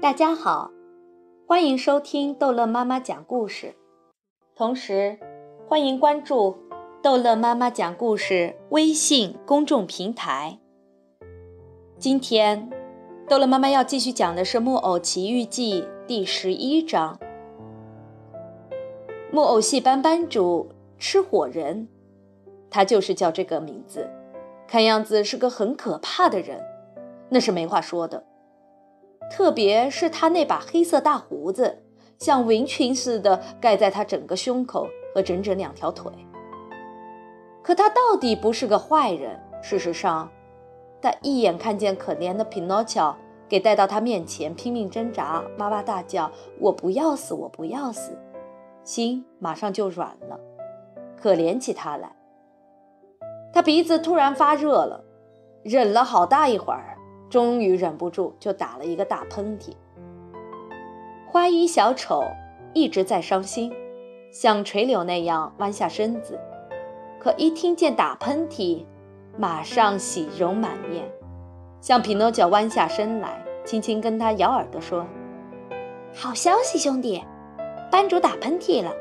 大家好，欢迎收听逗乐妈妈讲故事，同时欢迎关注逗乐妈妈讲故事微信公众平台。今天，逗乐妈妈要继续讲的是《木偶奇遇记》第十一章。木偶戏班班主吃火人，他就是叫这个名字，看样子是个很可怕的人，那是没话说的。特别是他那把黑色大胡子，像围裙似的盖在他整个胸口和整整两条腿。可他到底不是个坏人。事实上，他一眼看见可怜的匹诺乔给带到他面前，拼命挣扎，哇哇大叫：“我不要死，我不要死！”心马上就软了，可怜起他来。他鼻子突然发热了，忍了好大一会儿。终于忍不住，就打了一个大喷嚏。花衣小丑一直在伤心，像垂柳那样弯下身子，可一听见打喷嚏，马上喜容满面，向匹诺乔弯下身来，轻轻跟他咬耳朵说：“好消息，兄弟，班主打喷嚏了，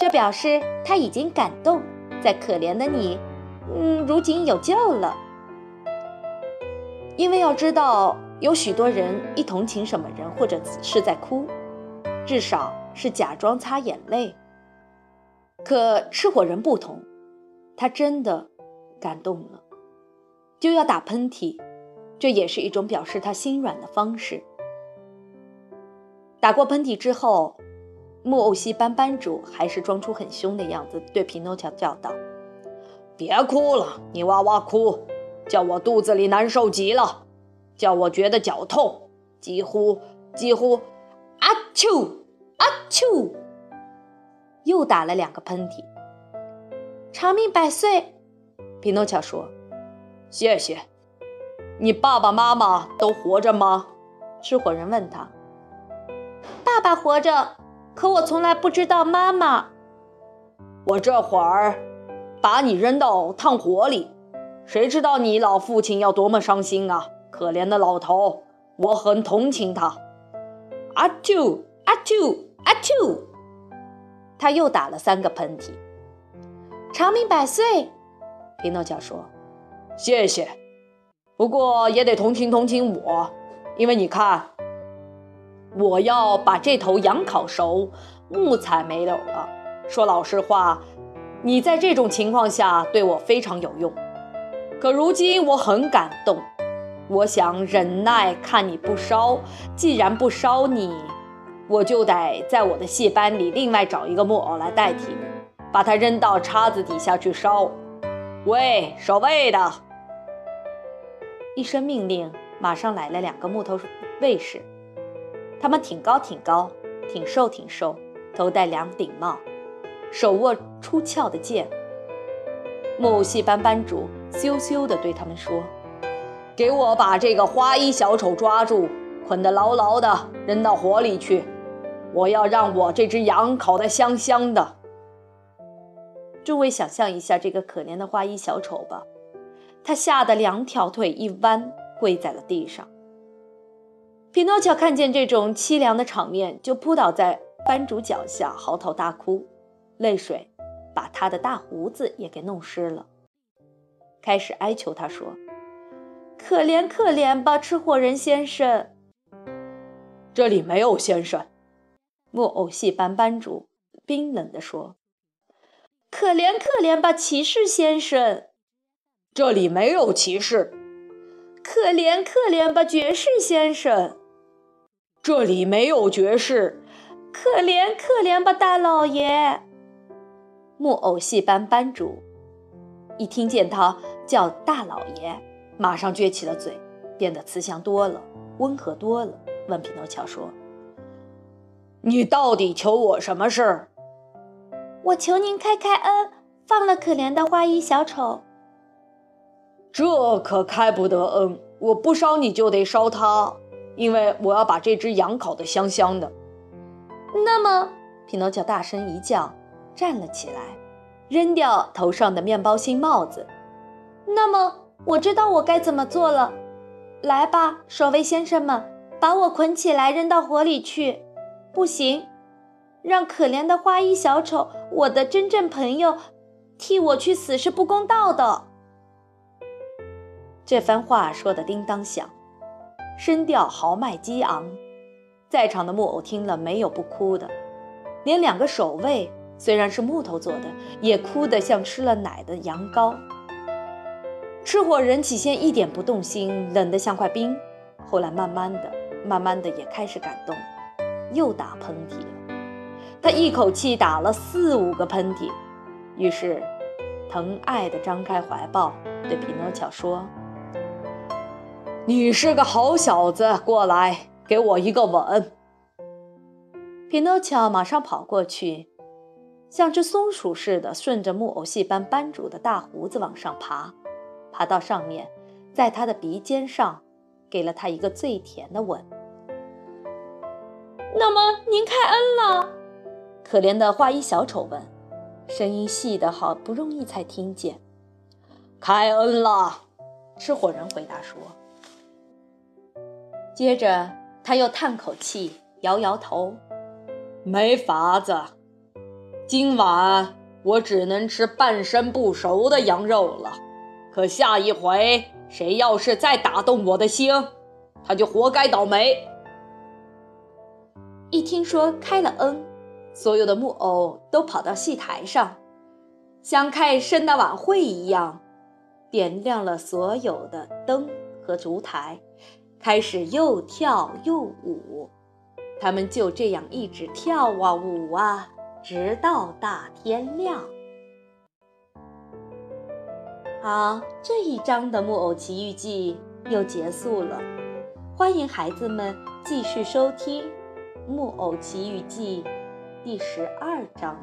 这表示他已经感动，在可怜的你，嗯，如今有救了。”因为要知道，有许多人一同情什么人，或者是在哭，至少是假装擦眼泪。可吃火人不同，他真的感动了，就要打喷嚏，这也是一种表示他心软的方式。打过喷嚏之后，木偶戏班班主还是装出很凶的样子，对匹诺乔叫道：“别哭了，你哇哇哭。”叫我肚子里难受极了，叫我觉得脚痛，几乎几乎，啊啾啊啾，又打了两个喷嚏。长命百岁，匹诺乔说：“谢谢。”你爸爸妈妈都活着吗？吃火人问他。爸爸活着，可我从来不知道妈妈。我这会儿把你扔到炭火里。谁知道你老父亲要多么伤心啊！可怜的老头，我很同情他。阿啾阿啾阿啾，他又打了三个喷嚏。长命百岁，匹诺乔说：“谢谢，不过也得同情同情我，因为你看，我要把这头羊烤熟，木材没有了。说老实话，你在这种情况下对我非常有用。”可如今我很感动，我想忍耐看你不烧。既然不烧你，我就得在我的戏班里另外找一个木偶来代替，把它扔到叉子底下去烧。喂，守卫的！一声命令，马上来了两个木头卫士，他们挺高挺高，挺瘦挺瘦，头戴两顶帽，手握出鞘的剑。木戏班班主。羞羞地对他们说：“给我把这个花衣小丑抓住，捆得牢牢的，扔到火里去。我要让我这只羊烤得香香的。”诸位想象一下这个可怜的花衣小丑吧，他吓得两条腿一弯，跪在了地上。匹诺乔看见这种凄凉的场面，就扑倒在班主脚下，嚎啕大哭，泪水把他的大胡子也给弄湿了。开始哀求他说：“可怜可怜吧，吃火人先生。”这里没有先生。木偶戏班班主冰冷地说：“可怜可怜吧，骑士先生。”这里没有骑士。可怜可怜吧，爵士先生。这里没有爵士。可怜可怜吧，大老爷。木偶戏班班主。一听见他叫大老爷，马上撅起了嘴，变得慈祥多了，温和多了。问匹诺乔说：“你到底求我什么事？”“我求您开开恩，放了可怜的花衣小丑。”“这可开不得恩！我不烧你就得烧他，因为我要把这只羊烤得香香的。”那么，匹诺乔大声一叫，站了起来。扔掉头上的面包星帽子。那么我知道我该怎么做了。来吧，守卫先生们，把我捆起来扔到火里去，不行，让可怜的花衣小丑，我的真正朋友，替我去死是不公道的。这番话说的叮当响，声调豪迈激昂，在场的木偶听了没有不哭的，连两个守卫虽然是木头做的，也哭得像吃了奶的羊羔。吃火人起先一点不动心，冷得像块冰，后来慢慢的、慢慢的也开始感动，又打喷嚏了。他一口气打了四五个喷嚏，于是疼爱的张开怀抱，对匹诺乔说。你是个好小子，过来给我一个吻。匹诺乔马上跑过去，像只松鼠似的顺着木偶戏班班主的大胡子往上爬，爬到上面，在他的鼻尖上给了他一个最甜的吻。那么您开恩了？可怜的花衣小丑问，声音细得好不容易才听见。开恩了，吃火人回答说。接着，他又叹口气，摇摇头，没法子，今晚我只能吃半生不熟的羊肉了。可下一回，谁要是再打动我的心，他就活该倒霉。一听说开了恩，所有的木偶都跑到戏台上，像开圣诞晚会一样，点亮了所有的灯和烛台。开始又跳又舞，他们就这样一直跳啊舞啊，直到大天亮。好，这一章的《木偶奇遇记》又结束了，欢迎孩子们继续收听《木偶奇遇记》第十二章。